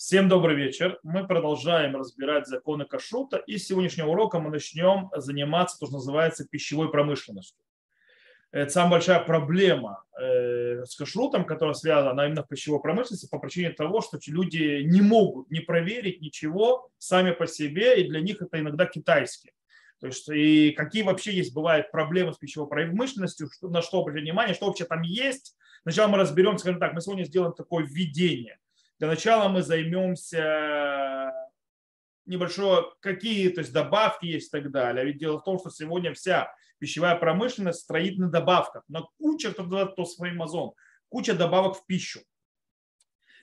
Всем добрый вечер. Мы продолжаем разбирать законы кашрута. И с сегодняшнего урока мы начнем заниматься то, что называется пищевой промышленностью. Это самая большая проблема э, с кашрутом, которая связана именно в пищевой промышленности по причине того, что люди не могут не проверить ничего сами по себе, и для них это иногда китайские. То есть и какие вообще есть бывают проблемы с пищевой промышленностью, на что обратить внимание, что вообще там есть. Сначала мы разберем, скажем так, мы сегодня сделаем такое введение – для начала мы займемся небольшое, какие то есть добавки есть и так далее. Ведь дело в том, что сегодня вся пищевая промышленность строит на добавках, на куча, кто называет то свой мазон, куча добавок в пищу.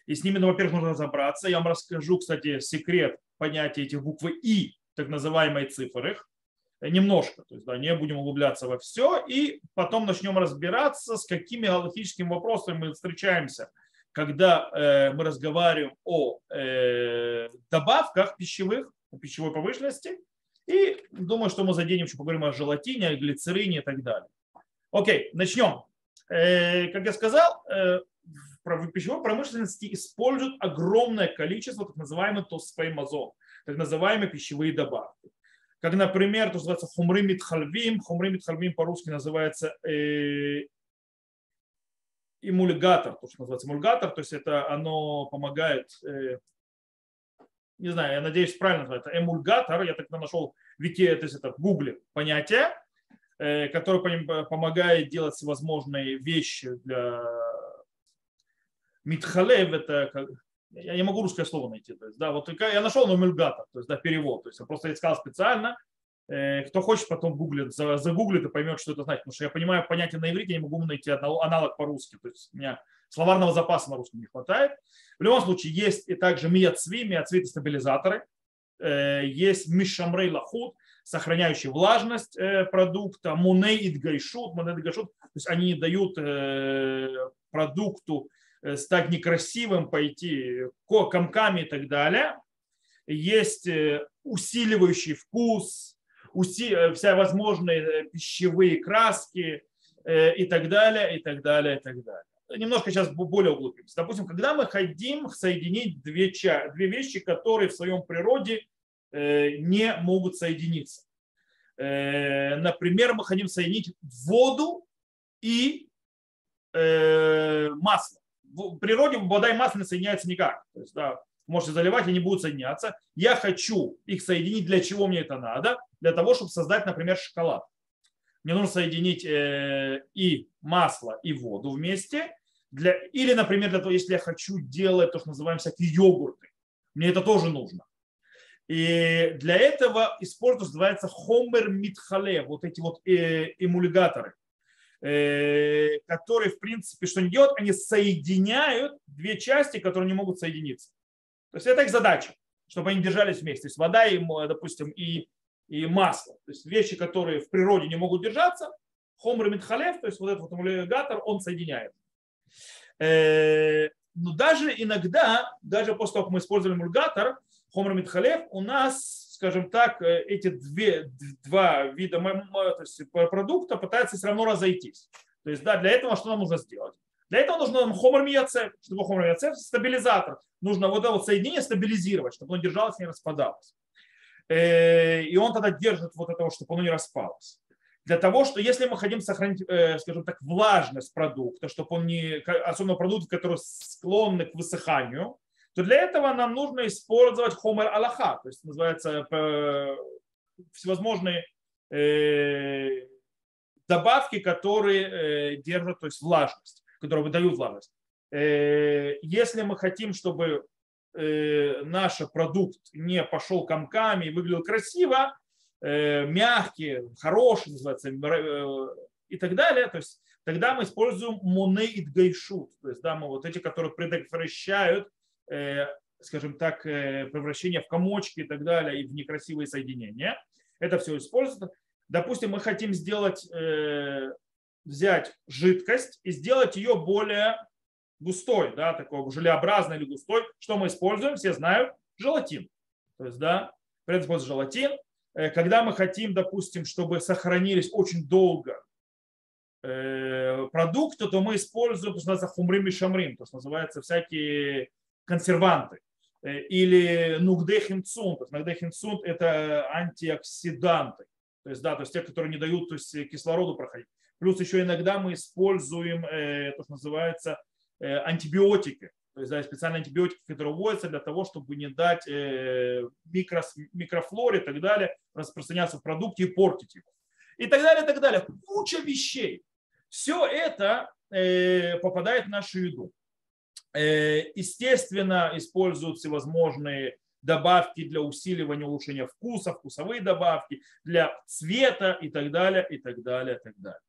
И с ними, ну, во-первых, нужно разобраться. Я вам расскажу, кстати, секрет понятия этих буквы И, так называемой цифр их, немножко. То есть, да, не будем углубляться во все. И потом начнем разбираться, с какими галактическими вопросами мы встречаемся – когда э, мы разговариваем о э, добавках пищевых, о пищевой промышленности, и думаю, что мы заденем, еще поговорим о желатине, о глицерине и так далее. Окей, начнем. Э, как я сказал, э, в пищевой промышленности используют огромное количество так называемых тосфеймазон, так называемые пищевые добавки. Как, например, то, что называется хумры митхальвим. Хумры митхальвим по-русски называется э, эмульгатор, то, что называется эмульгатор, то есть это оно помогает, э, не знаю, я надеюсь, правильно называется, эмульгатор, я так нашел в Вики, то есть это в Гугле понятие, э, которое помогает делать всевозможные вещи для Митхалев, это я не могу русское слово найти. То есть, да, вот я нашел эмульгатор, то есть да, перевод. То есть я просто искал специально, Э, кто хочет, потом гуглит, загуглит и поймет, что это значит. Потому что я понимаю понятие на иврите, я не могу найти аналог по-русски. То есть у меня словарного запаса на русском не хватает. В любом случае, есть и также миацви, миацви это стабилизаторы. Э, есть мишамрей лахут, сохраняющий влажность э, продукта, муней и гайшут, муней и гайшут. То есть они дают продукту стать некрасивым, пойти комками и так далее. Есть усиливающий вкус, Э, вся возможные э, пищевые краски э, и так далее, и так далее, и так далее. Немножко сейчас более углубимся. Допустим, когда мы хотим соединить две, две вещи, которые в своем природе не могут соединиться. Например, мы хотим соединить воду и масло. В природе вода и масло не соединяются никак. То есть, да, можете заливать, они будут соединяться. Я хочу их соединить. Для чего мне это надо? Для того, чтобы создать, например, шоколад. Мне нужно соединить э, и масло, и воду вместе. Для, или, например, для того, если я хочу делать то, что называем всякие йогурты. Мне это тоже нужно. И для этого используется, называется хомер митхале, вот эти вот э, эмульгаторы, э, которые, в принципе, что они делают? Они соединяют две части, которые не могут соединиться. То есть это их задача, чтобы они держались вместе. То есть вода, и, допустим, и, и масло. То есть вещи, которые в природе не могут держаться, хомр митхалев, то есть вот этот вот эмулигатор, он соединяет. Э, но даже иногда, даже после того, как мы использовали эмульгатор, хомр митхалев, у нас, скажем так, э, эти две, два вида то есть продукта пытаются все равно разойтись. То есть, да, для этого что нам нужно сделать? Для этого нужно хомер мияцев. Что такое хомер? Стабилизатор. Нужно вот это вот соединение стабилизировать, чтобы оно держалось, не распадалось. Э, и он тогда держит вот это, чтобы оно не распалось. Для того, что если мы хотим сохранить, э, скажем так, влажность продукта, чтобы он не, особенно продукты, которые склонны к высыханию, то для этого нам нужно использовать хомер аллаха, то есть называется э, всевозможные добавки, которые держат то есть влажность которые выдают влажность. Если мы хотим, чтобы э, наш продукт не пошел комками и выглядел красиво, э, мягкий, хороший, называется, и так далее, то есть тогда мы используем монеид гайшут, то есть да, мы вот эти, которые предотвращают, скажем так, превращение в комочки и так далее, и в некрасивые соединения. Это все используется. Допустим, мы хотим сделать взять жидкость и сделать ее более густой, да, такой желеобразной или густой. Что мы используем? Все знают желатин. То есть, да, принцип желатин. Э, когда мы хотим, допустим, чтобы сохранились очень долго э, продукты, то мы используем то, что называется хумрим и шамрим, то, что называется всякие консерванты. Э, или нугдехинцун. Нугдехинцун – это антиоксиданты. То есть, да, то есть те, которые не дают то есть, кислороду проходить. Плюс еще иногда мы используем то, что называется антибиотики. То есть да, специальные антибиотики, которые вводятся для того, чтобы не дать э, микро, микрофлоре и так далее распространяться в продукте и портить его. И так далее, и так далее. Куча вещей. Все это э, попадает в нашу еду. Э, естественно, используют всевозможные добавки для усиливания, улучшения вкуса, вкусовые добавки, для цвета и так далее, и так далее, и так далее.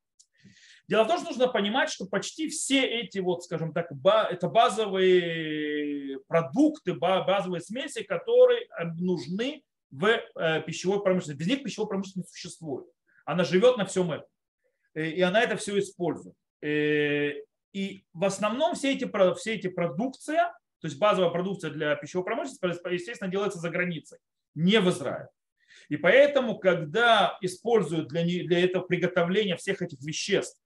Дело в том, что нужно понимать, что почти все эти, вот, скажем так, это базовые продукты, базовые смеси, которые э, нужны в э, пищевой промышленности. Без них пищевой промышленности не существует. Она живет на всем этом. И она это все использует. И в основном все эти, все эти продукция, то есть базовая продукция для пищевой промышленности, естественно, делается за границей, не в Израиле. И поэтому, когда используют для, для этого приготовления всех этих веществ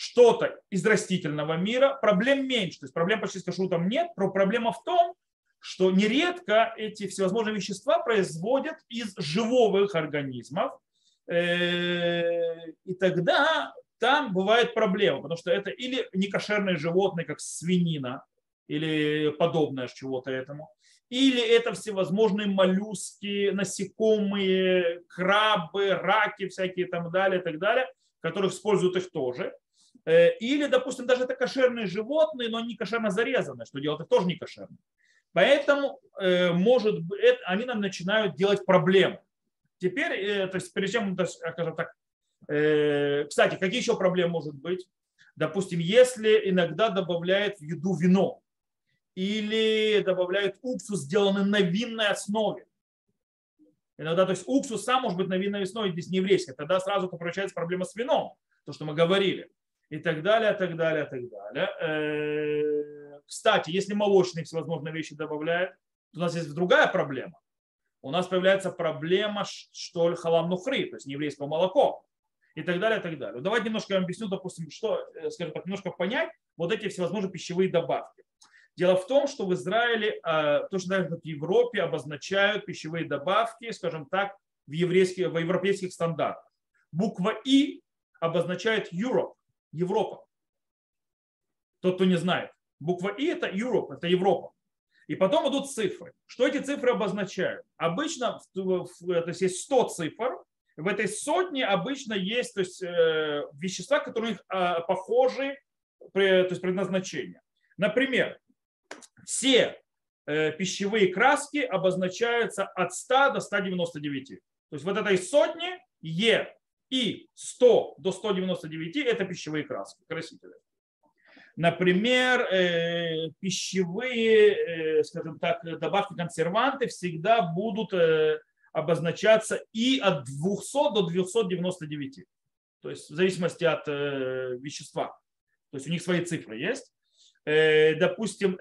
что-то из растительного мира, проблем меньше. То есть проблем почти с кашрутом нет. Но проблема в том, что нередко эти всевозможные вещества производят из живых организмов. Э, и тогда там бывает проблема, потому что это или некошерные животные, как свинина, или подобное чего-то этому, или это всевозможные моллюски, насекомые, крабы, раки всякие там далее, и так далее, которых используют их тоже. Э, или, допустим, даже это кошерные животные, но они кошерно зарезаны, что делать их тоже не кошерно. Поэтому, э, может быть, они нам начинают делать проблемы. Теперь, э, то есть, перед чем, скажем так, кстати, какие еще проблемы может быть? Допустим, если иногда добавляют в еду вино или добавляют уксус, сделанный на винной основе. Иногда, то есть уксус сам может быть на винной основе, здесь не еврейский. Тогда сразу получается проблема с вином, то, что мы говорили и так далее, так далее, так далее. Э, кстати, если молочные всевозможные вещи добавляют, то у нас есть другая проблема. У нас появляется проблема, что халам нухри, то есть нееврейского молоко и так далее, и так далее. Давайте немножко я объясню, допустим, что, э, скажем так, немножко понять вот эти всевозможные пищевые добавки. Дело в том, что в Израиле, точно так же, как в Европе, обозначают пищевые добавки, скажем так, в, еврейских, в европейских стандартах. Буква И обозначает Europe, Европа. Тот, кто не знает. Буква И это Europe, это Европа. И потом идут цифры. Что эти цифры обозначают? Обычно то есть, есть 100 цифр. В этой сотне обычно есть то есть, э, вещества, которые э, похожи, то есть предназначение. Например, все э, пищевые краски обозначаются от 100 до 199. То есть вот этой сотни Е и 100 до 199 это пищевые краски, красители. Например, э, пищевые, э, скажем так, добавки консерванты всегда будут э, обозначаться и от 200 до 299. То есть в зависимости от вещества. То есть у них свои цифры есть. Допустим,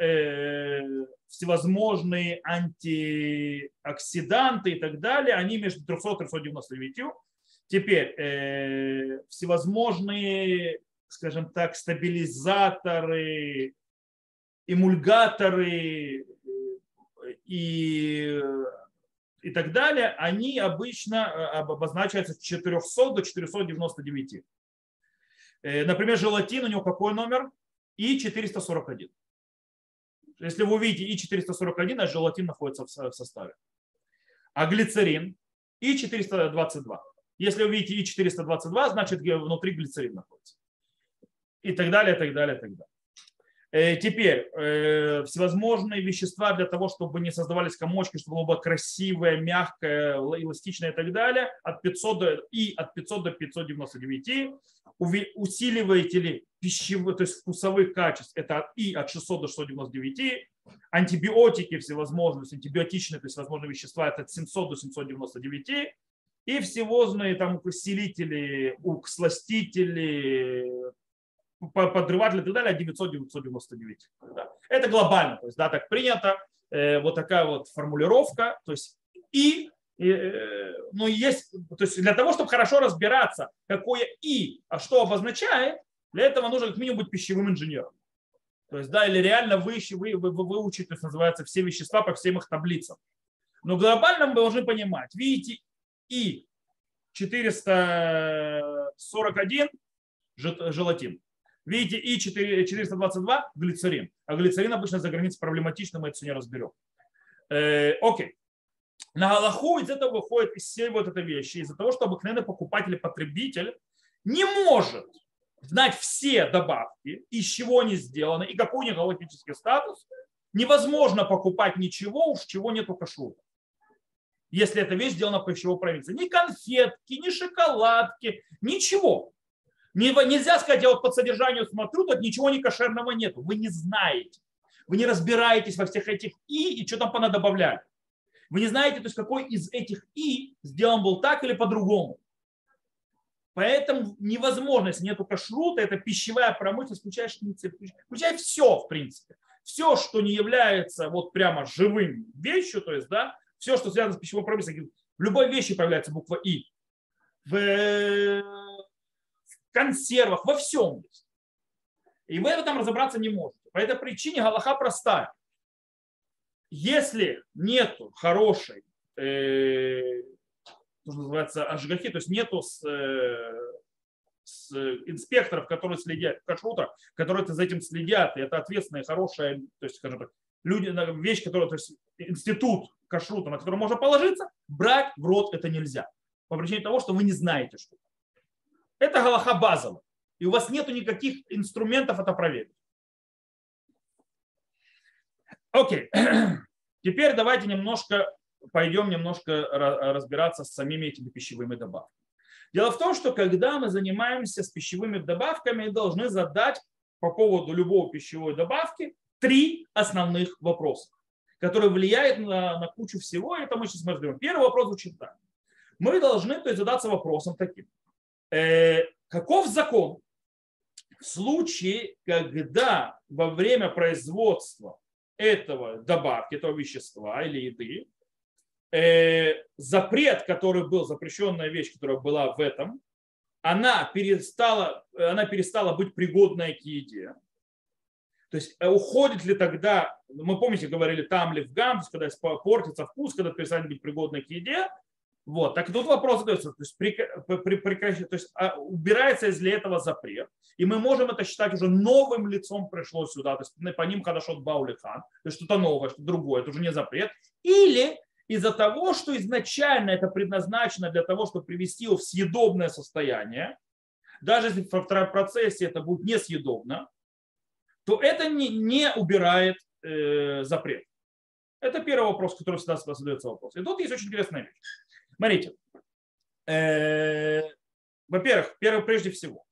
всевозможные антиоксиданты и так далее, они между 300 и 399 Теперь э, всевозможные, скажем так, стабилизаторы, эмульгаторы э, и, и так далее, они обычно э, обозначаются с 400 до 499. Э, например, желатин, у него какой номер? И441. Если вы увидите И441, а желатин находится в составе. А глицерин И422. Если вы видите И422, значит внутри глицерин находится. И так далее, так далее, так далее. Э, теперь, э, всевозможные вещества для того, чтобы не создавались комочки, чтобы было красивое, мягкое, эластичное и так далее, от 500 до, и от 500 до 599. Усиливатели пищевых, то есть вкусовых качеств, это и от 600 до 699. Антибиотики всевозможные, антибиотичные, то есть возможные вещества, это от 700 до 799 и всевозные там усилители, уксластители, подрыватели и так далее 900-999. Да. Это глобально, то есть да, так принято, э, вот такая вот формулировка, то есть и э, ну, есть, то есть для того, чтобы хорошо разбираться, какое и, а что обозначает, для этого нужно как минимум быть пищевым инженером. То есть, да, или реально вы, вы, вы, вы выучить, то есть называется, все вещества по всем их таблицам. Но глобально мы должны понимать, видите, и 441 желатин. Видите, и 422 глицерин. А глицерин обычно за границей проблематичный, мы это все не разберем. Э, окей. На Галаху из этого выходит из всей вот этой вещи, из-за того, что обыкновенный покупатель и потребитель не может знать все добавки, из чего они сделаны и какой у них галактический статус, невозможно покупать ничего, уж чего нету кашрута. Если эта вещь сделана по пищевой провинции. Ни конфетки, ни шоколадки, ничего. Нельзя сказать, я вот по содержанию смотрю, тут ничего не кошерного нету. Вы не знаете. Вы не разбираетесь во всех этих и, и что там понадобавляли. Вы не знаете, то есть какой из этих и сделан был так или по-другому. Поэтому невозможно, если нету кашрута, это пищевая промышленность, включая шницель, включая все, в принципе. Все, что не является вот прямо живым вещью, то есть, да, все, что связано с пищевой промышленностью, в любой вещи появляется буква И. В консервах, во всем. И вы в этом разобраться не можете. По этой причине Галаха простая. Если нету хорошей, э, называется, ажгахи, то есть нету э, инспекторов, которые следят, кашрута, которые за этим следят, и это ответственная, хорошая, то есть, скажем так, люди, вещь, которая, то есть институт кашрута, на который можно положиться, брать в рот это нельзя. По причине того, что вы не знаете, что. Это галаха базовая. И у вас нет никаких инструментов это проверить. Окей. Теперь давайте немножко пойдем немножко разбираться с самими этими пищевыми добавками. Дело в том, что когда мы занимаемся с пищевыми добавками, должны задать по поводу любой пищевой добавки три основных вопроса, которые влияют на, на кучу всего. Это мы сейчас разберем. Первый вопрос звучит так. Мы должны то есть, задаться вопросом таким. Э, каков закон в случае, когда во время производства этого добавки, этого вещества или еды, э, запрет, который был, запрещенная вещь, которая была в этом, она перестала, она перестала быть пригодной к еде. То есть э, уходит ли тогда, мы помните, говорили там ли в гам, когда портится вкус, когда перестанет быть пригодной к еде, вот, так тут вопрос задается, то есть, при, при, прекращ... то есть а, убирается из ли этого запрет, и мы можем это считать уже новым лицом пришло сюда, то есть по ним хорошо баулихан, то есть что-то новое, что-то другое, это уже не запрет, или из-за того, что изначально это предназначено для того, чтобы привести его в съедобное состояние, даже если в процессе это будет несъедобно, то это не, не убирает э, запрет. Это первый вопрос, который всегда задается вопрос. И тут есть очень интересная вещь. Смотрите, э, во-первых, первое, прежде всего,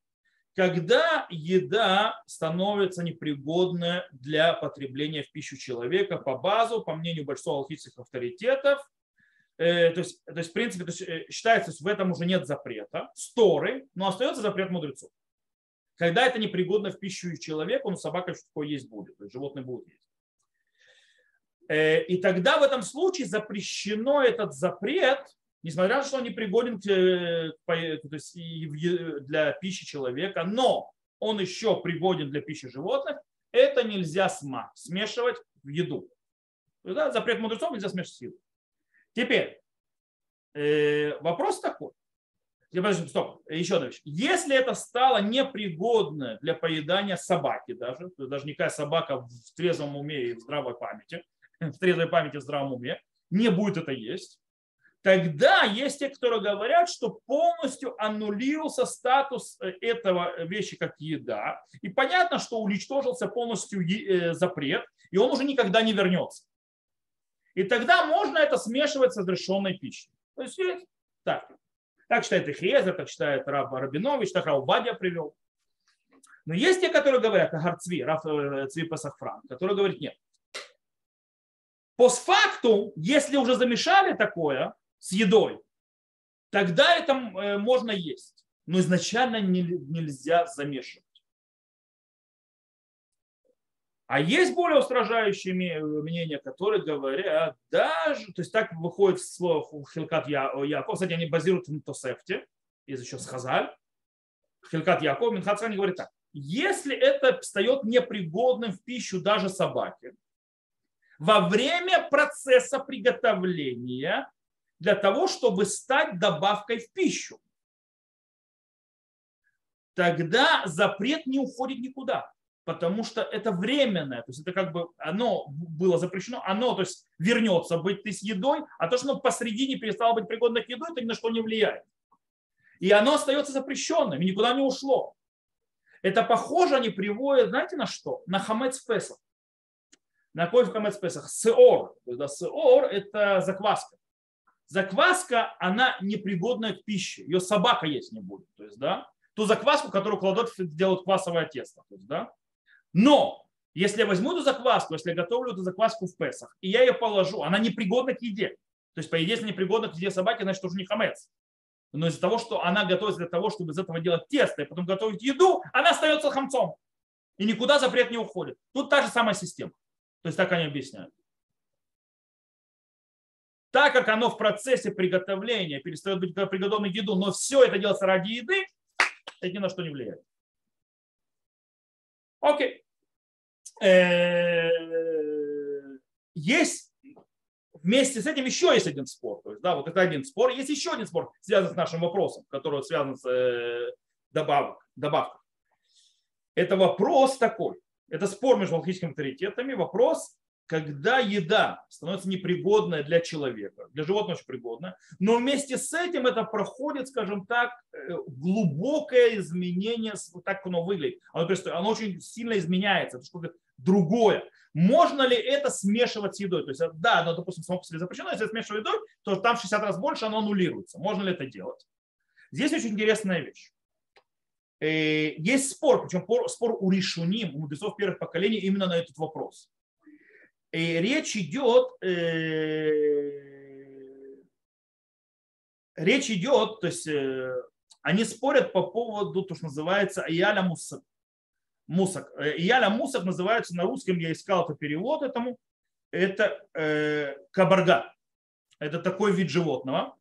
когда еда становится непригодна для потребления в пищу человека по базу, по мнению большинства алхимических авторитетов, э, то, есть, то есть, в принципе, то есть, э, считается, что в этом уже нет запрета, сторы, но остается запрет мудрецов. Когда это непригодно в пищу человеку, ну собака что такое есть будет, то есть животные будут есть. Э, и тогда в этом случае запрещено этот запрет несмотря на то, что он не пригоден э, есть для пищи человека, но он еще пригоден для пищи животных, это нельзя смешивать в еду. Да, запрет мудрецов нельзя смешивать в еду. Теперь, э, вопрос такой. Подожди, стоп, еще одна вещь. Если это стало непригодно для поедания собаки даже, даже никакая собака в трезвом уме и в здравой памяти, в трезвой памяти в здравом уме, не будет это есть, Тогда есть те, которые говорят, что полностью аннулировался статус э, этого вещи как еда. И понятно, что уничтожился полностью э, запрет, и он уже никогда не вернется. И тогда можно это смешивать с разрешенной пищей. То есть так. Так считает Ихезер, так считает Раб Рабинович, так Раубадия привел. Но есть те, которые говорят, Агарцви, Раф э, Цви Пасахфран, которые говорят, нет. Постфактум, если уже замешали такое, с едой, тогда это э, можно есть. Но изначально нельзя замешивать. А есть более устражающие мнения, которые говорят, даже, то есть так выходит слово Хилкат Яков, кстати, они базируют на Тосефте, есть еще Схазаль, Хилкат Яков, Минхацан говорит так. если это встает непригодным в пищу даже собаке, во время процесса приготовления для того, чтобы стать добавкой в пищу, тогда запрет не уходит никуда, потому что это временное, то есть это как бы оно было запрещено, оно то есть вернется быть с едой, а то, что оно посредине перестало быть пригодно к еду, это ни на что не влияет. И оно остается запрещенным, и никуда не ушло. Это похоже, они приводят, знаете, на что? На хамец Песах. На какой хамец Песах? Сеор. Да, сеор – это закваска. Закваска, она непригодная к пище. Ее собака есть не будет. То есть, да, ту закваску, которую кладут, делают квасовое тесто. То есть, да. Но если я возьму эту закваску, если я готовлю эту закваску в Песах, и я ее положу, она непригодна к еде. То есть, по идее, если непригодна к еде собаки, значит, уже не хамец но из-за того, что она готовится для того, чтобы из этого делать тесто и потом готовить еду, она остается хамцом. И никуда запрет не уходит. Тут та же самая система. То есть так они объясняют. Так как оно в процессе приготовления перестает быть приготовленной к еду, но все это делается ради еды, это ни на что не влияет. Окей. Э, есть Вместе с этим еще есть один спор. То есть, да, вот это один спор. Есть еще один спор, связанный с нашим вопросом, который связан с э, добавок, добавкой. Это вопрос такой. Это спор между логическими авторитетами. Вопрос, когда еда становится непригодной для человека, для животного очень пригодна, но вместе с этим это проходит, скажем так, э, глубокое изменение, так оно выглядит. Оно, оно очень сильно изменяется, это что-то другое. Можно ли это смешивать с едой? То есть, да, оно, допустим, само по себе запрещено, если смешивать едой, то там в 60 раз больше оно аннулируется. Можно ли это делать? Здесь очень интересная вещь. Э, есть спор, причем спор у решуним, у мудрецов первых поколений именно на этот вопрос. И речь идет, э, речь идет, то есть э, они спорят по поводу, то, что называется аяля мусак мусок. Э, Яля мусок называется на русском, я искал это перевод этому, это э, кабарга. Это такой вид животного.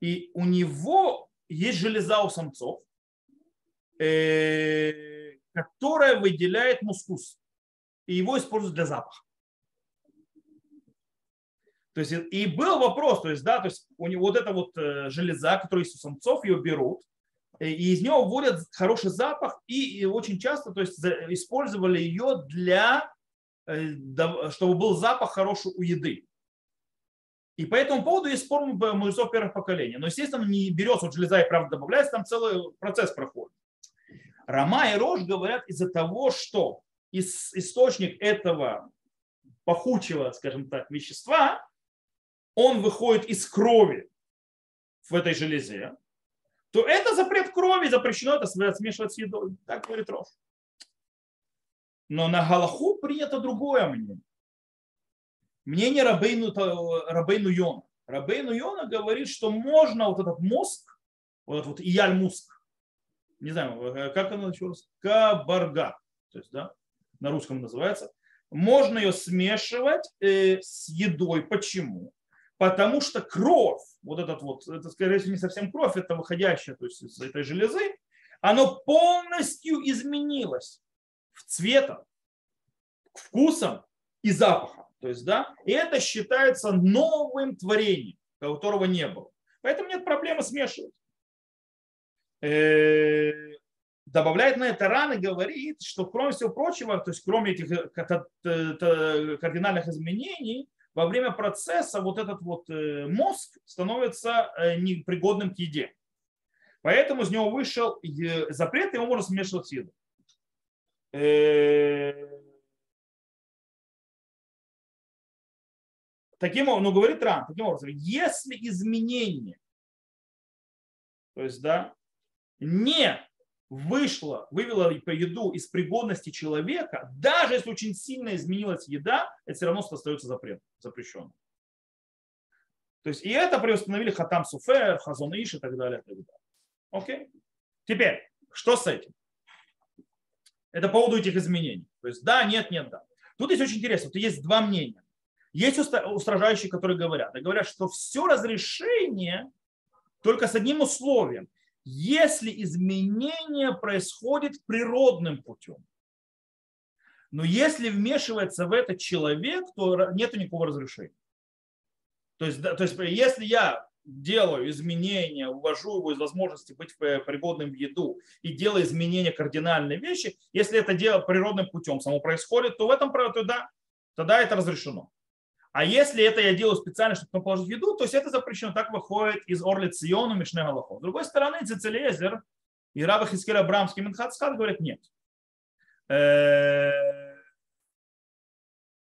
И у него есть железа у самцов, э, которая выделяет мускус. И его используют для запаха. То есть, и был вопрос, то есть, да, то есть у него вот эта вот э, железа, есть у самцов, ее берут, и из него вводят хороший запах, и очень часто то есть, использовали ее для, э, чтобы был запах хороший у еды. И по этому поводу есть спор мудрецов первых поколений. Но, естественно, не берется вот железа и правда добавляется, там целый процесс проходит. Рома и Рож говорят из-за того, что источник этого пахучего, скажем так, вещества, он выходит из крови в этой железе, то это запрет крови, запрещено это смешивать с едой. Так говорит Рош. Но на Галаху принято другое мнение. Мнение Рабейну, Рабейну Йона. Рабейну Йона говорит, что можно вот этот мозг, вот этот вот ияль мозг, не знаю, э, как оно началось, кабарга, то есть, да, на русском называется, можно ее смешивать э, с едой. Почему? Потому что кровь, вот этот вот, это скорее всего не совсем кровь, это выходящая то есть из этой железы, оно полностью изменилось в цветом, вкусом и запахом. То есть, да, и это считается новым творением, которого не было. Поэтому нет проблемы смешивать. Э, добавляет на это раны, говорит, что кроме всего прочего, то есть кроме этих э, кардинальных изменений, во время процесса вот этот вот э, мозг становится э, непригодным к еде. Поэтому из него вышел запрет, его можно смешивать с едой. Э, таким образом, ну говорит Ран, таким образом, если изменение, то есть, да, не вышла, вывела по еду из пригодности человека, даже если очень сильно изменилась еда, это все равно остается запрет, запрещенным. То есть и это приустановили Хатам Суфер, Хазон Иш и так далее. И так далее. Окей? Теперь, что с этим? Это по поводу этих изменений. То есть да, нет, нет, да. Тут есть очень интересно, тут есть два мнения. Есть устражающие, которые говорят, и говорят, что все разрешение только с одним условием если изменение происходит природным путем. Но если вмешивается в это человек, то нет никакого разрешения. То есть, то есть если я делаю изменения, увожу его из возможности быть пригодным в еду и делаю изменения кардинальные вещи, если это дело природным путем само происходит, то в этом тогда, тогда это разрешено. А если это я делаю специально, чтобы потом положить еду, то есть это запрещено. Так выходит из Орли Циону Мишне Галахо. С другой стороны, Цицелезер и Раба Хискер Абрамский Минхацкат говорят нет. Э,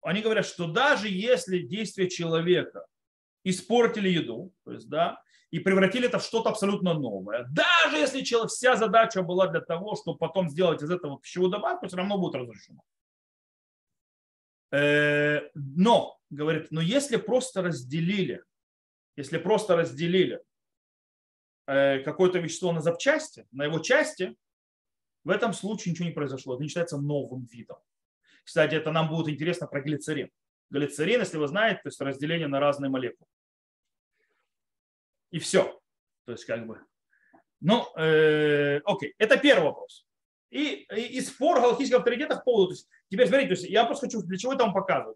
они говорят, что даже если действие человека испортили еду, то есть, да, и превратили это в что-то абсолютно новое. Даже если вся задача была для того, чтобы потом сделать из этого пищевую добавку, все равно будет разрешено. Э, но, говорит, но если просто разделили, если просто разделили э, какое-то вещество на запчасти, на его части, в этом случае ничего не произошло. Это не считается новым видом. Кстати, это нам будет интересно про глицерин. Глицерин, если вы знаете, то есть разделение на разные молекулы и все. То есть как бы. Ну, э, окей, это первый вопрос. И, и, и спор галактических авторитетов по поводу. То есть, теперь смотрите, то есть я просто хочу, для чего это вам показываю,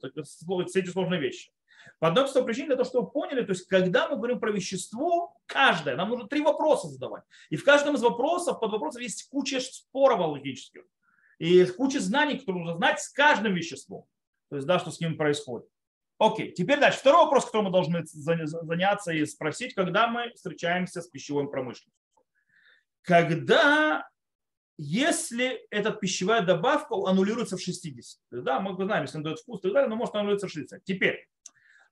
все эти сложные вещи. По одной простой причине, для того, чтобы вы поняли, то есть когда мы говорим про вещество, каждое, нам нужно три вопроса задавать. И в каждом из вопросов, под вопросом есть куча споров логических. И куча знаний, которые нужно знать с каждым веществом. То есть, да, что с ним происходит. Окей, теперь дальше. Второй вопрос, который мы должны заняться и спросить, когда мы встречаемся с пищевой промышленностью. Когда, если эта пищевая добавка аннулируется в 60, да, мы знаем, если он дает вкус и так далее, но может аннулироваться в 60. Теперь,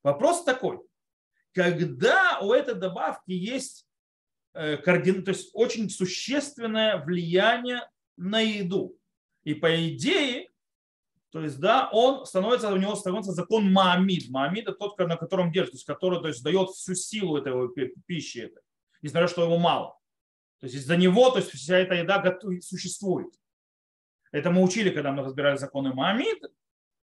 вопрос такой. Когда у этой добавки есть э, координ... то есть очень существенное влияние на еду. И по идее, то есть, да, он становится, у него становится закон Маамид. Маамид это тот, на котором держит, то есть, который то есть, дает всю силу этой пищи, этой, несмотря что его мало. То есть из-за него то есть, вся эта еда существует. Это мы учили, когда мы разбирали законы Маамид.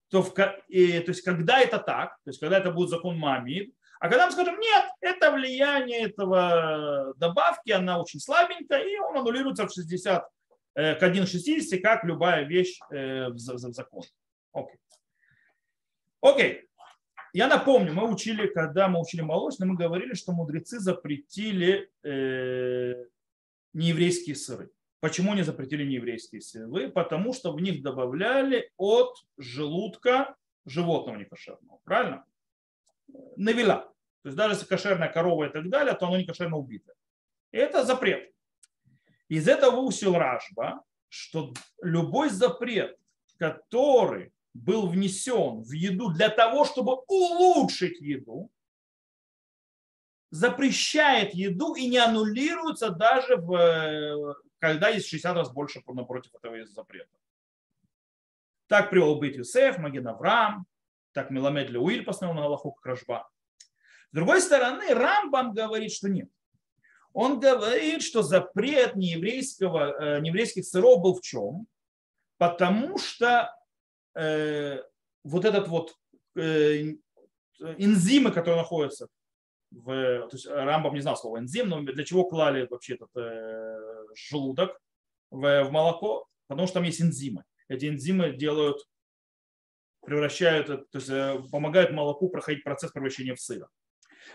То, в, и, то есть, когда это так, то есть, когда это будет закон Маамид, а когда мы скажем, нет, это влияние этого добавки, она очень слабенькая, и он аннулируется в 60 Э, к 1,60, как любая вещь э, в законе. Окей. Окей. Я напомню, мы учили, когда мы учили молочный, мы говорили, что мудрецы запретили э, нееврейские сыры. Почему не запретили нееврейские сыры? Потому что в них добавляли от желудка животного некошерного. Правильно? Навела. То есть даже если кошерная корова и так далее, то оно не кошерно убито. И это запрет. Из этого усил Рашба, что любой запрет, который был внесен в еду для того, чтобы улучшить еду, запрещает еду и не аннулируется даже в, когда есть 60 раз больше напротив этого запрета. Так привел быть Юсеф, Маген Авраам, так Меламед Леуиль постановил на Аллаху как Рашба. С другой стороны, Рамбам говорит, что нет он говорит, что запрет нееврейского, э, нееврейских сыров был в чем? Потому что э, вот этот вот э, энзимы, которые находятся в, то есть Рамбам не знал слова энзим, но для чего клали вообще этот э, желудок в, в молоко? Потому что там есть энзимы. Эти энзимы делают, превращают, то есть э, помогают молоку проходить процесс превращения в сыр.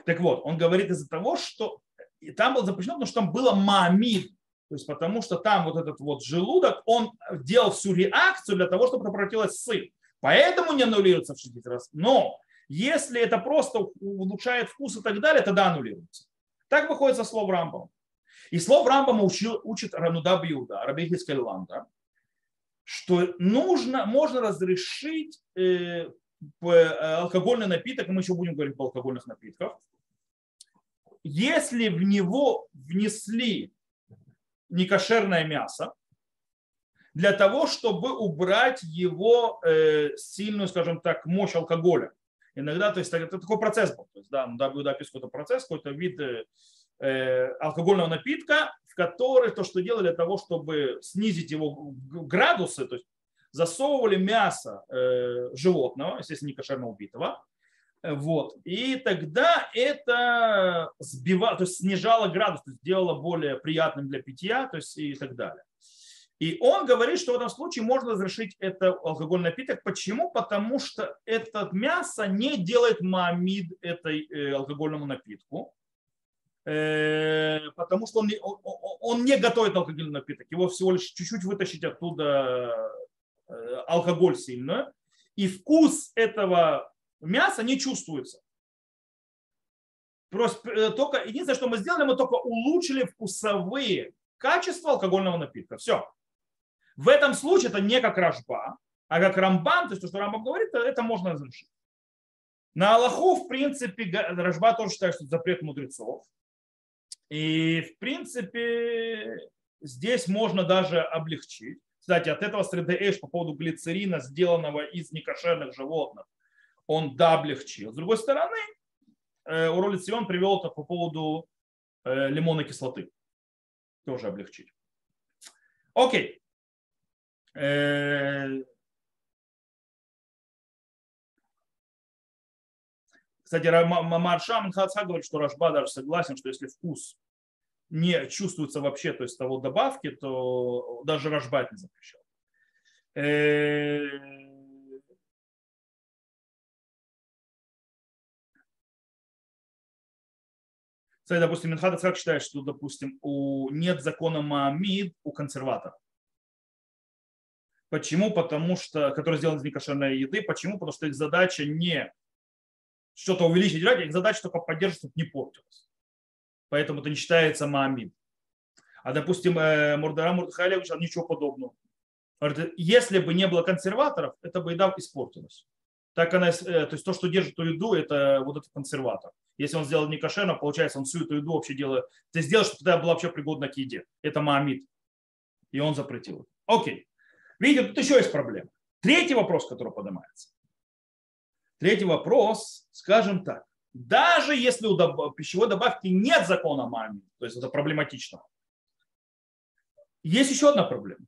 Так вот, он говорит из-за того, что и там было запрещено, потому что там было мамид. То есть потому что там вот этот вот желудок, он делал всю реакцию для того, чтобы превратилось в сыр. Поэтому не аннулируется в 60 раз. Но если это просто улучшает вкус и так далее, тогда аннулируется. Так выходит со слов Рамбама. И слов Рамбама учил, учит Рануда Бьюда, Раби Хискельланда, что нужно, можно разрешить э, алкогольный напиток, мы еще будем говорить по алкогольных напитках, если в него внесли некошерное мясо, для того, чтобы убрать его э, сильную, скажем так, мощь алкоголя. Иногда, то есть это такой процесс был. То есть, да, будет описывать какой-то процесс, какой-то вид э, э, алкогольного напитка, в который то, что делали для того, чтобы снизить его градусы, то есть засовывали мясо э, животного, естественно, не кошерно убитого, Вот. И тогда это сбивало, то есть снижало градус, то есть сделало более приятным для питья, то есть и так далее. И он говорит, что в этом случае можно разрешить это алкогольный напиток. Почему? Потому что это мясо не делает мамид этой э, алкогольному напитку. Э, потому что он не, он, не готовит алкогольный напиток. Его всего лишь чуть-чуть вытащить оттуда э, алкоголь сильно. И вкус этого мяса не чувствуется. Просто, только, единственное, что мы сделали, мы только улучшили вкусовые качества алкогольного напитка. Все. В этом случае это не как Рашба, а как Рамбан, то есть то, что Рамбан говорит, это можно разрешить. На Аллаху, в принципе, Рашба тоже считает, что запрет мудрецов. И, в принципе, здесь можно даже облегчить. Кстати, от этого среды по поводу глицерина, сделанного из некошерных животных, он да облегчил. С другой стороны, э, Уролит Сион привел это по поводу э, лимонной кислоты. Тоже облегчить. Окей. Э, кстати, Маршам Хацха говорит, что Рашба даже согласен, что если вкус не чувствуется вообще, то есть того добавки, то даже Рашба это не запрещал. Э, кстати, допустим, Минхат как считает, что, допустим, у, нет закона Маамид у консерватора. Почему? Потому что, который сделан из некошерной еды. Почему? Потому что их задача не что-то увеличить, а их задача только поддерживать, чтобы не портилось. Поэтому это не считается маамид. А, допустим, э, Мурдара Мурдхаля говорит, ничего подобного. Если бы не было консерваторов, эта бы еда испортилась. Так она, э, то есть то, что держит эту еду, это вот этот консерватор. Если он сделал не кошерно, получается, он всю эту еду вообще делает, ты сделал, чтобы тогда была вообще пригодна к еде. Это маамид. И он запретил. Окей. Видите, тут еще есть проблема. Третий вопрос, который поднимается. Третий вопрос, скажем так. Даже если у пищевой добавки нет закона маме, то есть это проблематично, есть еще одна проблема.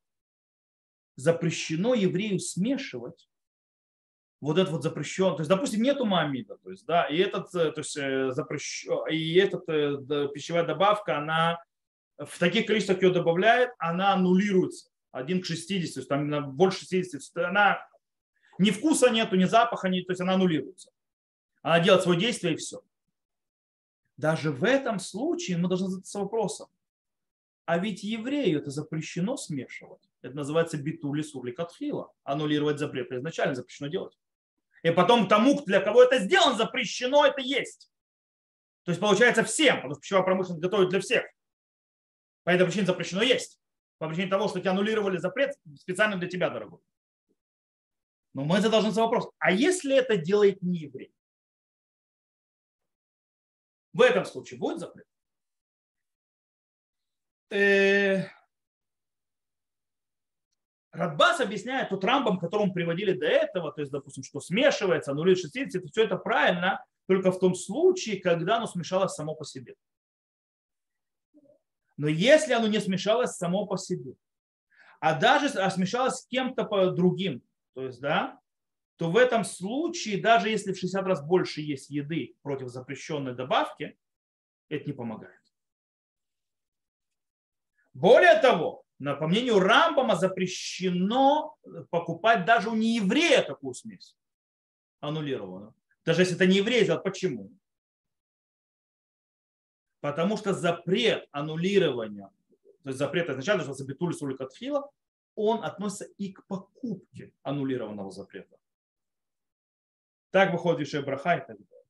Запрещено еврею смешивать вот этот вот запрещен, то есть, допустим, нету мамида, то есть, да, и этот, э, то есть, э, запрещен, и этот э, пищевая добавка, она в таких количествах ее добавляет, она аннулируется. 1 к 60, то есть там больше 60, она ни вкуса нету, ни запаха нет, то есть она аннулируется. Она делает свое действие и все. Даже в этом случае мы должны задаться вопросом, а ведь еврею это запрещено смешивать. Это называется битули сурли катхила. Аннулировать запрет изначально запрещено делать. И потом тому, для кого это сделано, запрещено это есть. То есть получается всем, потому что пищевая промышленность готовит для всех. По этой причине запрещено есть по причине того, что тебя аннулировали запрет специально для тебя, дорогой. Но мы задолжены задаться вопрос, а если это делает не еврей? В этом случае будет запрет? Э, Радбас объясняет тот рамбам, которому приводили до этого, то есть, допустим, что смешивается, аннулирует 60, это все это правильно, только в том случае, когда оно смешалось само по себе. Но если оно не смешалось само по себе, а даже смешалось с кем-то другим, то есть, да, то в этом случае, даже если в 60 раз больше есть еды против запрещенной добавки, это не помогает. Более того, по мнению Рамбама, запрещено покупать даже у нееврея такую смесь аннулированную. Даже если это не еврей, почему? Потому что запрет аннулирования, то есть запрет изначально, что забитуль сулик отфила, он относится и к покупке аннулированного запрета. Так выходит еще браха и так далее.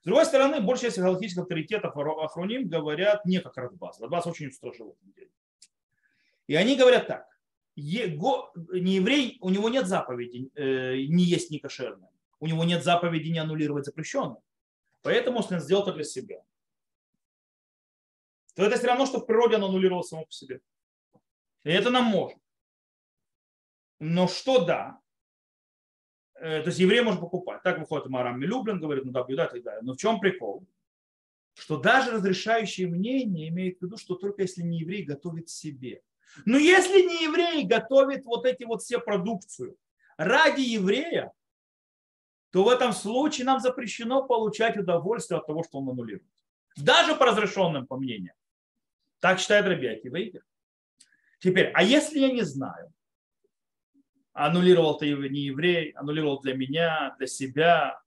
С другой стороны, большая часть галактических авторитетов Ахруним говорят не как Радбас. Радбас очень устражил в этом деле. И они говорят так. Не еврей, у него нет заповеди э, не есть не кошерное. У него нет заповеди не аннулировать запрещенное. Поэтому он сделал это для себя то это все равно, что в природе оно аннулировалось само по себе. И это нам можно. Но что да, э, то есть еврей может покупать. Так выходит Марам Милюблин, говорит, ну да, бьюда так далее. Но в чем прикол? Что даже разрешающее мнение имеет в виду, что только если не еврей готовит себе. Но если не еврей готовит вот эти вот все продукцию ради еврея, то в этом случае нам запрещено получать удовольствие от того, что он аннулирует. Даже по разрешенным по мнениям. Так считает Рабиаки Вейгер. Теперь, а если я не знаю, аннулировал ты не еврей, аннулировал для меня, для себя,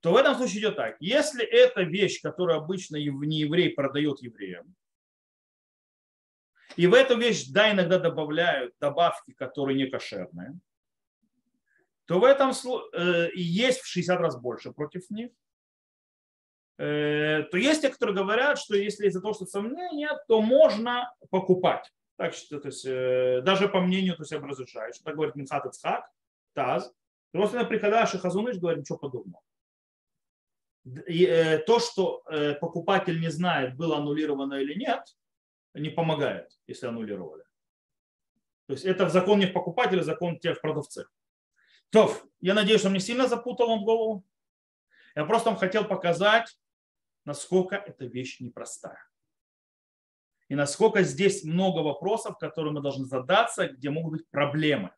то в этом случае идет так. Если это вещь, которую обычно не еврей продает евреям, и в эту вещь, да, иногда добавляют добавки, которые не кошерные, то в этом э, есть в 60 раз больше против них. Э, то есть те, которые говорят, что если из-за того, что сомнения, то можно покупать. Так что, то есть, э, даже по мнению, то есть, разрешает, что так говорит Минхат Ицхак, Таз. Просто на приходах Хазуныш говорит, ничего подобного. И, то, что покупатель не знает, было аннулировано или нет, не помогает, если аннулировали. То есть это в закон не в покупателе, закон те в продавце. То, я надеюсь, что мне сильно запутал вам голову. Я просто вам хотел показать, насколько эта вещь непростая. И насколько здесь много вопросов, которые мы должны задаться, где могут быть проблемы.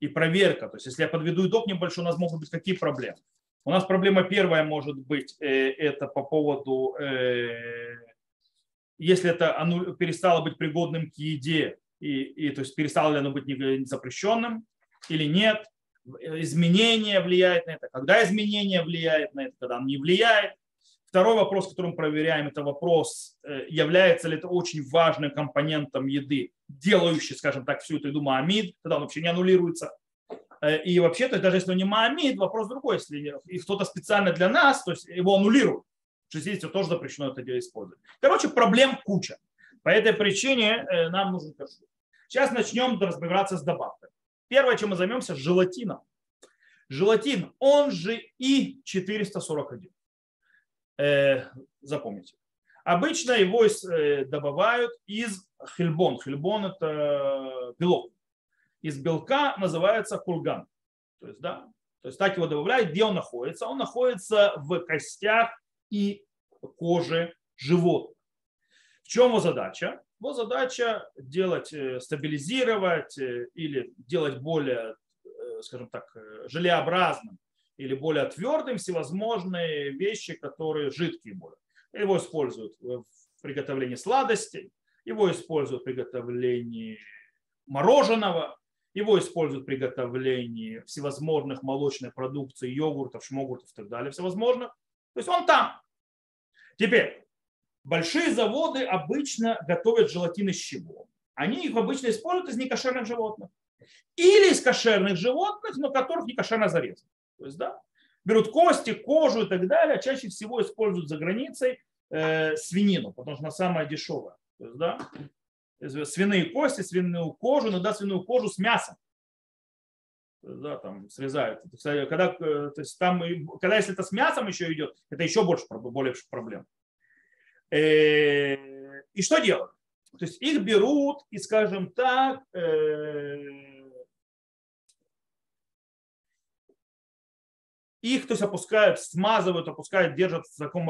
И проверка. То есть, если я подведу итог небольшой, у нас могут быть какие проблемы? У нас проблема первая может быть, э, это по поводу э, если это оно перестало быть пригодным к еде, и, и то есть перестало ли оно быть запрещенным или нет, изменение влияет на это, когда изменение влияет на это, когда оно не влияет. Второй вопрос, который мы проверяем, это вопрос, э, является ли это очень важным компонентом еды, делающий, скажем так, всю эту еду маамид, тогда он вообще не аннулируется. Э, и вообще, то есть даже если он не маамид, вопрос другой, если кто-то специально для нас, то есть его аннулируют. 60 тоже запрещено это дело использовать. Короче, проблем куча. По этой причине э, нам нужен кашрут. Сейчас начнем разбираться с добавкой. Первое, чем мы займемся, желатином. Желатин, он же И441. Э, запомните. Обычно его э, добывают из хельбон. Хельбон – это белок. Из белка называется кульган. То есть, да, то есть так его добавляют. Где он находится? Он находится в костях и кожи животных. В чем его задача? Его задача делать, э, стабилизировать или делать более, скажем так, желеобразным или более твердым всевозможные вещи, которые жидкие более. Его используют в приготовлении сладостей, его используют в приготовлении мороженого, его используют в приготовлении всевозможных молочной продукции, йогуртов, шмогуртов и так далее, всевозможных. То есть он там. Теперь, большие заводы обычно готовят желатин из чего? Они их обычно используют из некошерных животных. Или из кошерных животных, но которых не кошерно зарезано. То есть, да, берут кости, кожу и так далее, а чаще всего используют за границей э, свинину, потому что она самая дешевая. То есть, да, свиные кости, свиную кожу, иногда свиную кожу с мясом да, там срезают. Когда, э, то есть там, когда если это с мясом еще идет, это еще больше, более проблем. Э, и что делают? То есть их берут и, скажем так, их то есть, опускают, смазывают, опускают, держат в таком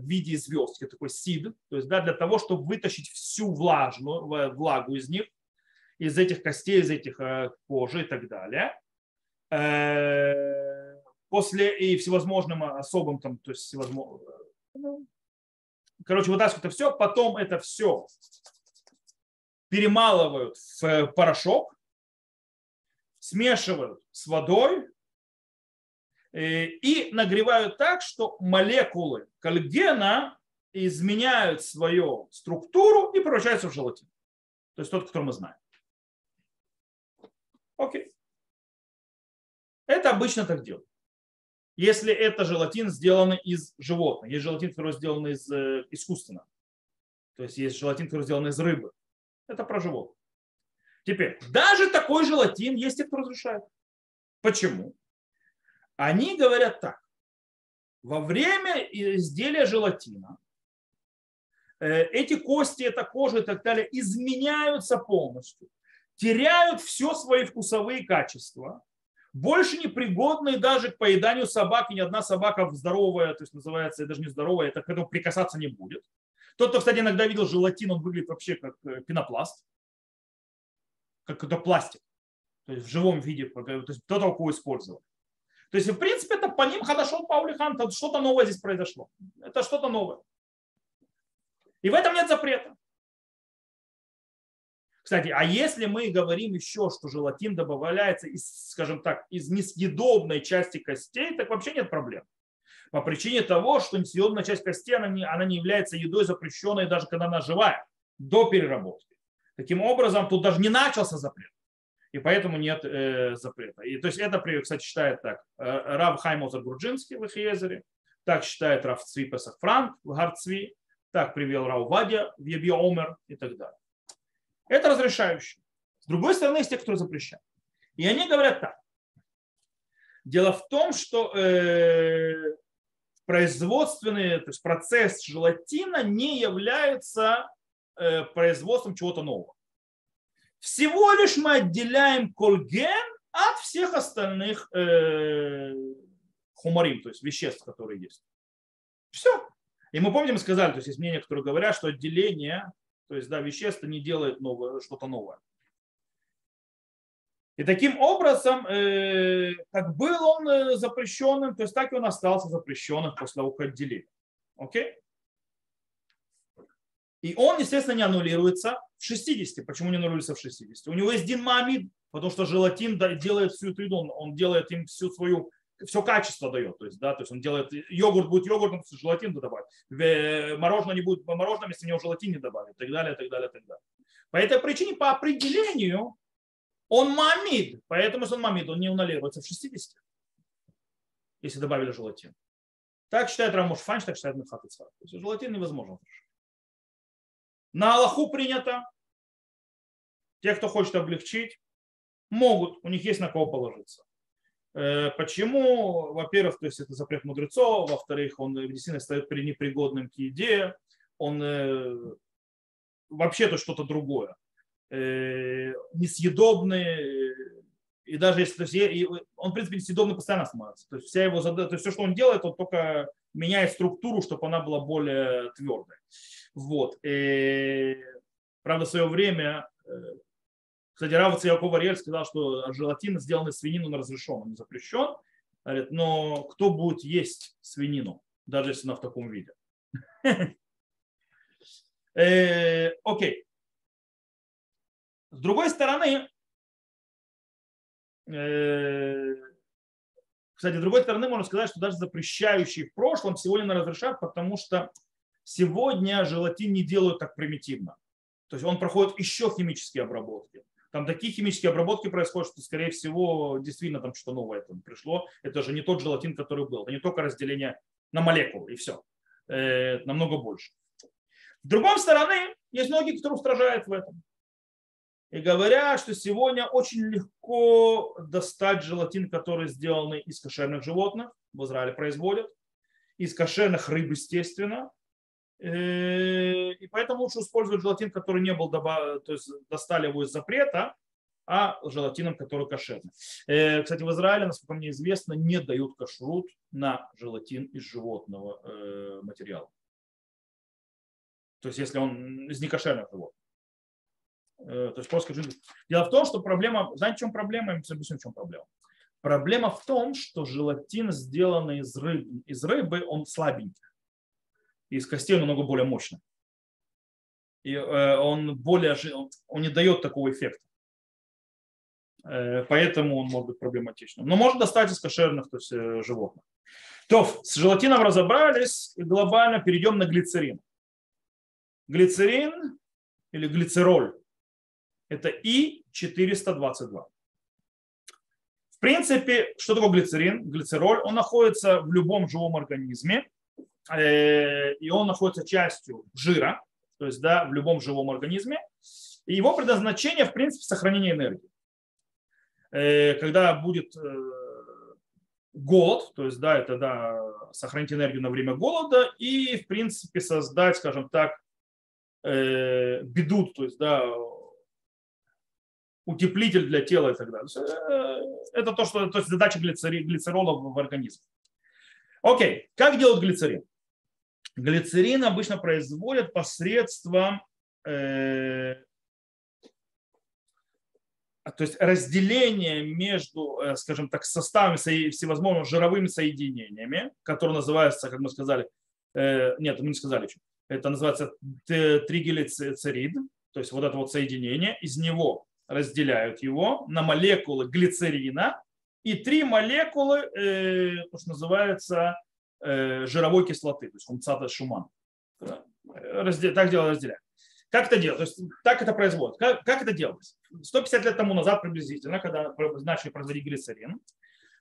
виде звездки, такой сид, то есть да, для того, чтобы вытащить всю влажную, влагу из них, из этих костей, из этих кожи и так далее. Э, после и всевозможным особым там, то есть всевозможным, ну, короче, вытаскивают это все, потом это все перемалывают в порошок, смешивают с водой э, и нагревают так, что молекулы коллагена изменяют свою структуру и превращаются в желатин. То есть тот, который мы знаем. Окей. Это обычно так делают. Если это желатин, сделанный из животных. Есть желатин, который сделан из э, искусственно. То есть есть желатин, который сделан из рыбы. Это про животных. Теперь, даже такой желатин есть те, кто разрешает. Почему? Они говорят так. Во время изделия желатина э, эти кости, эта кожа и так далее изменяются полностью, теряют все свои вкусовые качества, больше непригодные даже к поеданию собак, и ни одна собака здоровая, то есть называется, даже не здоровая, это к этому прикасаться не будет. Тот, кто, кстати, иногда видел желатин, он выглядит вообще как э, пенопласт, как какой-то пластик. то есть в живом виде, то есть до того, кого использовали. То есть, в принципе, это по ним хорошо Паулихан, что-то новое здесь произошло. Это что-то новое. И в этом нет запрета. Кстати, а если мы говорим еще, что желатин добавляется из, скажем так, из несъедобной части костей, так вообще нет проблем. По причине того, что несъедобная часть костей, она не, она не является едой запрещенной, даже когда она живая, до переработки. Таким образом, тут даже не начался запрет. И поэтому нет э, запрета. И, то есть это, кстати, считает так э, Рав Хаймозер Груджинский в Эхиезере, так считает Рав Цви Песах Франк в Гарцви, так привел Рау Вадя в Ебе Омер и так далее. Это разрешающее. С другой стороны, есть те, кто запрещает. И они говорят так. Дело в том, что э, производственный то есть процесс желатина не является э, производством чего-то нового. Всего лишь мы отделяем кольген от всех остальных э, хумарим, то есть веществ, которые есть. Все. И мы помним, сказали, то есть есть мнения, которые говорят, что отделение, то есть да, вещество не делает новое, что-то новое. И таким образом, э, как был он э, запрещенным, то есть так и он остался запрещенным после отделили. Окей? И он, естественно, не аннулируется в 60. Почему не аннулируется в 60? У него есть Дин Мамид, потому что желатин делает всю эту еду, он делает им всю свою все качество дает. То есть, да, то есть он делает, йогурт будет йогуртом, желатин добавить. Мороженое не будет мороженым, если в него желатин не добавить. И так далее, и так далее, и так далее. По этой причине, по определению, он мамид. Поэтому, если он мамид, он не уналивается в 60. Если добавили желатин. Так считает Рамуш Фанч, так считает Мехат То есть желатин невозможно. На Аллаху принято. Те, кто хочет облегчить, могут, у них есть на кого положиться. Э, почему? Во-первых, то есть это запрет мудрецов, во-вторых, он действительно при непригодным к еде, он э, вообще-то что-то другое. Э, несъедобный, и даже если, то есть, он, в принципе, несъедобный постоянно становится. То есть, вся его задача, то есть все, что он делает, он только меняет структуру, чтобы она была более твердой. Вот. И, правда, в свое время кстати, Рав Яков Ариэль сказал, что желатин, сделанный из свинины, он разрешен, он запрещен. Говорит, но кто будет есть свинину, даже если она в таком виде? Э, окей. С другой стороны, э, кстати, с другой стороны, можно сказать, что даже запрещающие в прошлом сегодня разрешат, потому что сегодня желатин не делают так примитивно. То есть он проходит еще химические обработки. Там такие химические обработки происходят, что, скорее всего, действительно там что-то новое там пришло. Это же не тот желатин, который был. Это не только разделение на молекулы, и все. Это намного больше. С другой стороны, есть многие, которые устражают в этом. И говорят, что сегодня очень легко достать желатин, который сделан из кошерных животных, в Израиле производят, из кошерных рыб, естественно, Э, и поэтому лучше использовать желатин, который не был добавлен, то есть достали его из запрета, а желатином, который кошерный. Э, кстати, в Израиле, насколько мне известно, не дают кашрут на желатин из животного э, материала. То есть, если он из некошерных животных. То есть просто Дело в том, что проблема, знаете, в чем проблема? Я объясню, в чем проблема. Проблема в том, что желатин, сделанный из рыбы, из рыбы он слабенький из костей он намного более мощный. И э, он более, он не дает такого эффекта. Э, поэтому он может быть проблематичным. Но можно достать из кошерных то есть, э, животных. То, с желатином разобрались, и глобально перейдем на глицерин. Глицерин или глицероль – это И-422. В принципе, что такое глицерин? Глицероль, он находится в любом живом организме, Э, и он находится частью жира, то есть да, в любом живом организме. И его предназначение, в принципе, сохранение энергии. Э, когда будет э, голод, то есть да, это да, сохранить энергию на время голода и, в принципе, создать, скажем так, бедут, то есть да, утеплитель для тела и так далее. Это то, что, то есть задача глицерола в организме. Окей, как делать глицерин? Глицерин обычно производят посредством э, то есть разделение между, э, скажем так, составами всевозможными жировыми соединениями, которые называются, как мы сказали, э, нет, мы не сказали еще, это называется тригелицерид, то есть вот это вот соединение, из него разделяют его на молекулы глицерина и три молекулы, э, то, что называется жировой кислоты, то есть хумцата шуман. Так дело разделяют. Как это делать? То есть, так это производит. Как, как это делалось? 150 лет тому назад приблизительно, когда начали производить глицерин,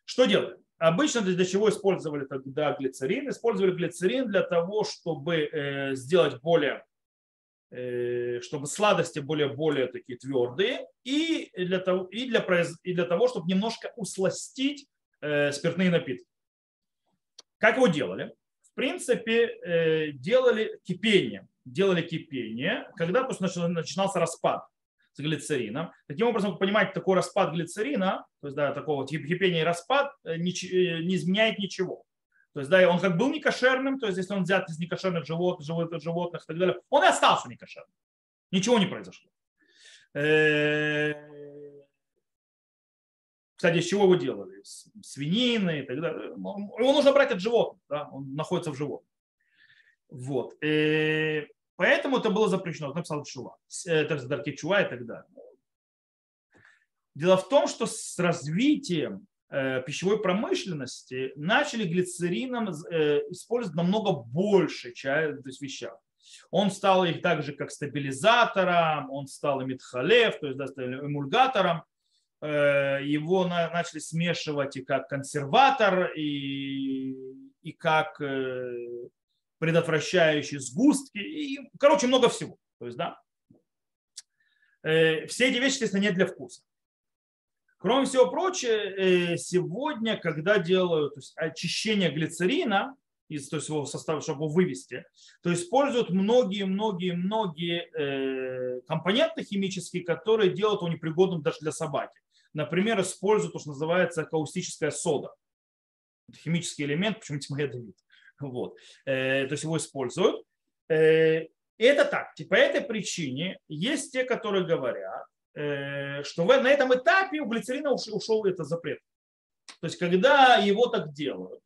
что делали? Обычно для чего использовали тогда глицерин? Использовали глицерин для того, чтобы э, сделать более, э, чтобы сладости были более такие твердые и для того, и для, и для того чтобы немножко усластить э, спиртные напитки. Как его делали? В принципе, делали кипением делали кипение, когда просто начинался распад с глицерином. Таким образом, вы понимаете, такой распад глицерина, то есть да, такого кипения и распад э, не, э, не изменяет ничего. То есть, да, он как был некошерным, то есть, если он взят из некошерных живот, животных, животных и так далее, он и остался некошерным. Ничего не произошло. Э, кстати, из чего вы делали? Свинины и так далее. Его нужно брать от животных, да? он находится в животных. Вот. Поэтому это было запрещено. Он написал Чува, Дарки Чува и так далее. Дело в том, что с развитием э, пищевой промышленности начали глицерином э, использовать намного больше то есть вещах. Он стал их также как стабилизатором, он стал митхалев, то есть да, эмульгатором. Э, его начали смешивать и как консерватор, и, и как предотвращающие сгустки, и, короче, много всего. То есть, да, э, все эти вещи, естественно, не для вкуса. Кроме всего прочего, э, сегодня, когда делают то есть, очищение глицерина, из то есть его состава, чтобы его вывести, то используют многие-многие-многие э, компоненты химические, которые делают его непригодным даже для собаки. Например, используют то, что называется каустическая сода. Химический элемент, почему типа ядовит. Вот. Э, то есть его используют. Это так. По этой причине есть те, которые говорят, э, что на этом этапе у глицерина ушел этот запрет. То есть когда его так делают,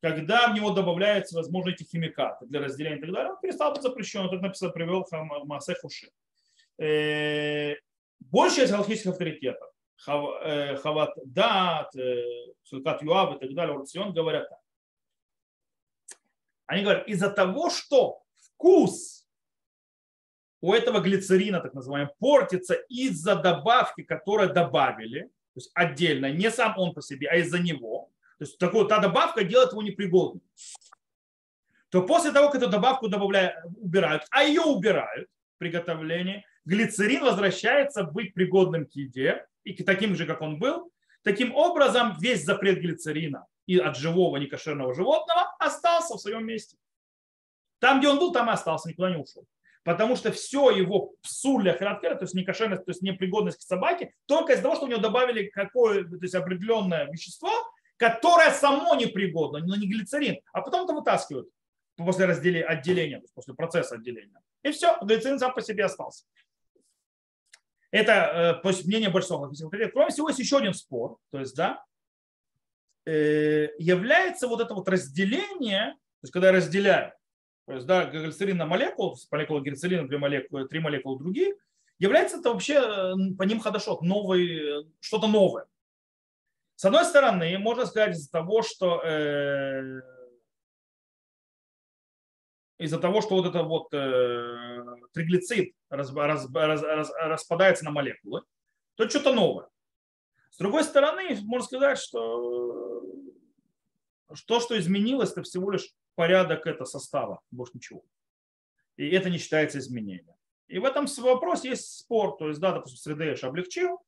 когда в него добавляются, возможно, эти химикаты для разделения и так далее, он перестал быть запрещен. Это написал, привел Масех Уши. Большая из галактических авторитетов, Хават Дат, Сулькат Юав и так далее, Орцион говорят так. Они говорят, из-за того, что вкус у этого глицерина, так называемого, портится из-за добавки, которую добавили, то есть отдельно, не сам он по себе, а из-за него, то есть такой, та добавка делает его непригодным, то после того, как эту добавку добавляют, убирают, а ее убирают в приготовлении, глицерин возвращается быть пригодным к еде и таким же, как он был. Таким образом, весь запрет глицерина и от живого некошерного животного остался в своем месте. Там, где он был, там и остался, никуда не ушел. Потому что все его псуля характера, то есть некошерность, то есть непригодность к собаке, только из-за того, что у него добавили какое то есть определенное вещество, которое само непригодно, но не глицерин, а потом это вытаскивают после разделения, отделения, то есть после процесса отделения. И все, глицерин сам по себе остался. Это э, мнение большинства. Кроме всего, есть еще один спор. То есть, да, Э, является вот это вот разделение, то есть когда я разделяю, то есть, да, на молекулу, молекула глицерина, две молекулы, три молекулы другие, является это вообще по ним ходошок, новый, что-то новое. С одной стороны, можно сказать из-за того, что э, из-за того, что вот это вот э, триглицид раз, раз, раз, раз, распадается на молекулы, то что-то новое. С другой стороны, можно сказать, что то, что изменилось, это всего лишь порядок это состава, больше ничего. И это не считается изменением. И в этом вопросе есть спор. То есть, да, допустим, Средееш облегчил,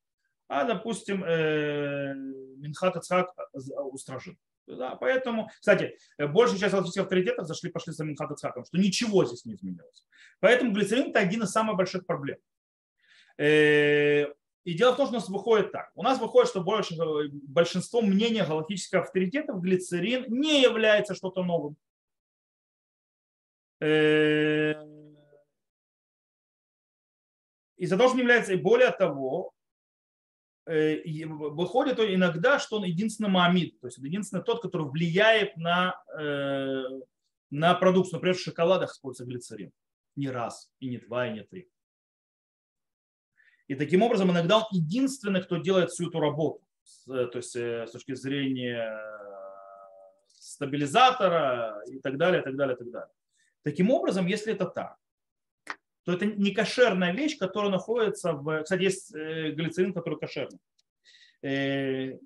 а, допустим, э, Минхат Ицхак устражил. Да, поэтому, кстати, большая часть галактических авторитетов зашли, пошли за Минхат Ицхаком, что ничего здесь не изменилось. Поэтому глицерин – это один из самых больших проблем. Э, и дело в том, что у нас выходит так. У нас выходит, что больше, большинство мнений галактических авторитетов глицерин не является что-то новым. Э, что не является, и более того, э, выходит иногда, что он единственный мамид, то есть единственный тот, который влияет на, э, на продукцию. Например, в шоколадах используется глицерин. Не раз, и не два, и не три. И таким образом иногда он единственный, кто делает всю эту работу. То есть с точки зрения стабилизатора и так далее, и так далее, и так далее. Таким образом, если это так, то это не кошерная вещь, которая находится в... Кстати, есть э, глицерин, который кошерный. Э,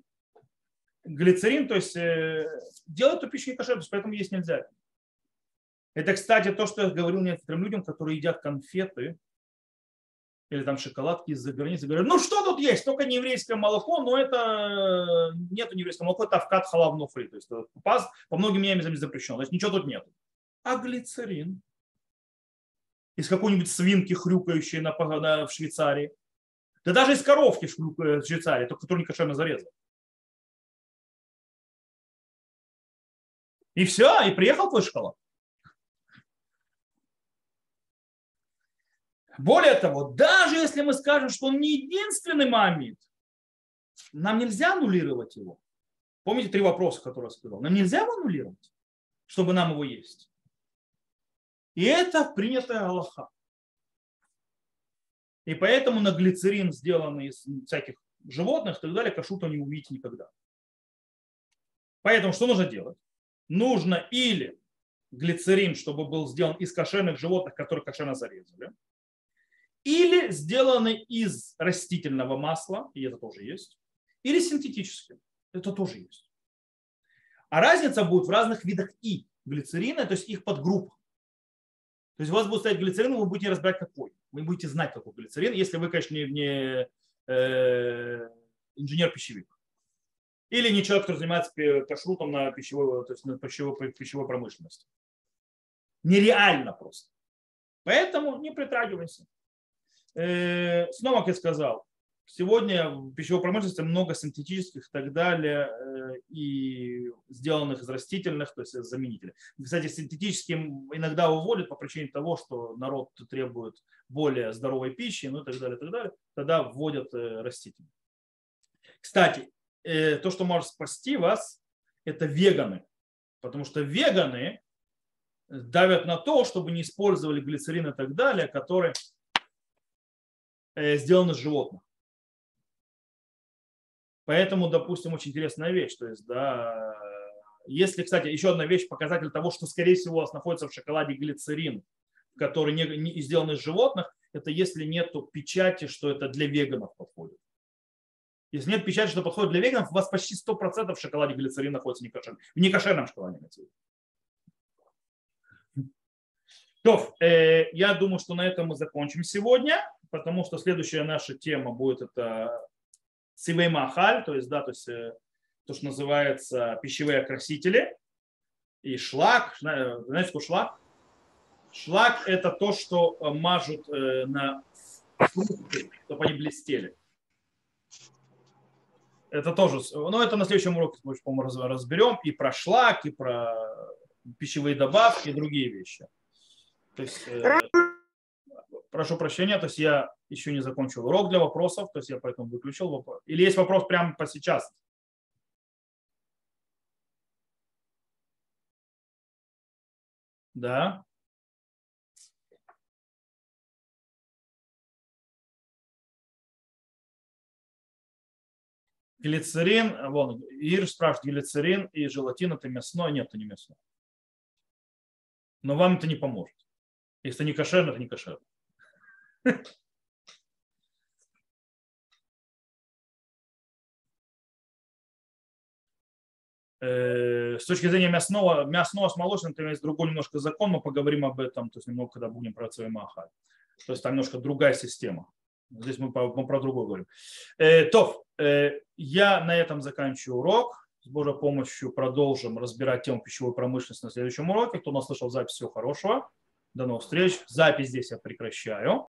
глицерин, то есть э, делает эту пищу не кошерной, поэтому есть нельзя. Это, кстати, то, что я говорил некоторым людям, которые едят конфеты или там шоколадки из-за границы. Говорят, ну что тут есть? Только не еврейское молоко, но это нет еврейского молока, это авкат халавну фри. То есть по, по многим мнениям запрещено. То есть ничего тут нет. А глицерин? из какой-нибудь свинки, хрюкающей на, на, в Швейцарии. Да даже из коровки в Швейцарии, только который не кошерно зарезал. И все, и приехал твой шоколад. Более того, даже если мы скажем, что он не единственный мамит, нам нельзя аннулировать его. Помните три вопроса, которые я сказал? Нам нельзя его аннулировать, чтобы нам его есть. И это принятая Аллаха. И поэтому на глицерин, сделанный из всяких животных и так далее, кашута не увидите никогда. Поэтому что нужно делать? Нужно или глицерин, чтобы был сделан из кошерных животных, которые кошерно зарезали, или сделанный из растительного масла, и это тоже есть, или синтетическим, это тоже есть. А разница будет в разных видах и глицерина, то есть их подгруппах. То есть у вас будет стоять глицерин, вы будете разбирать какой. Вы будете знать, какой глицерин, если вы, конечно, не, не э, инженер-пищевик. Или не человек, который занимается кашрутом на пищевой, то есть на пищевой, пищевой промышленности. Нереально просто. Поэтому не притрагивайся. Э, снова, как я сказал, Сегодня в пищевой промышленности много синтетических и так далее, э, и сделанных из растительных, то есть заменителей. Кстати, синтетическим иногда уводят по причине того, что народ требует более здоровой пищи, ну и так далее, и так далее. Тогда вводят э, растительные. Кстати, э, то, что может спасти вас, это веганы. Потому что веганы давят на то, чтобы не использовали глицерин и так далее, которые сделаны из животных. Поэтому, допустим, очень интересная вещь. То есть, да, если, кстати, еще одна вещь, показатель того, что, скорее всего, у вас находится в шоколаде глицерин, который не, не сделан из животных, это если нет печати, что это для веганов подходит. Если нет печати, что подходит для веганов, у вас почти 100% в шоколаде глицерин находится некошерным. В некошерном шоколаде. То, э, я думаю, что на этом мы закончим сегодня, потому что следующая наша тема будет это сивей махаль, то есть, да, то есть э, то, что называется пищевые окрасители, и шлак. Знаете, что шлак? Шлак – это то, что э, мажут э, на фрукты, чтобы они блестели. Это тоже, но это на следующем уроке по-моему, разберем и про шлак, и про пищевые добавки, и другие вещи. То есть, прошу прощения, то есть я еще не закончил урок для вопросов, то есть я поэтому выключил вопрос. Или есть вопрос прямо по сейчас? Да. Глицерин, вон, Ир спрашивает, глицерин и желатин это мясное? Нет, это не мясное. Но вам это не поможет. Если не кошерно, это не кошерно. С точки зрения мясного, мясного с молочным, то есть другой немножко закон, мы поговорим об этом, то есть немного, когда будем про Цвеймаха. То есть там немножко другая система. Здесь мы, мы про другое говорим. Э, то, э, я на этом заканчиваю урок. С Божьей помощью продолжим разбирать тему пищевой промышленности на следующем уроке. Кто нас слышал запись, всего хорошего. До новых встреч. Запись здесь я прекращаю.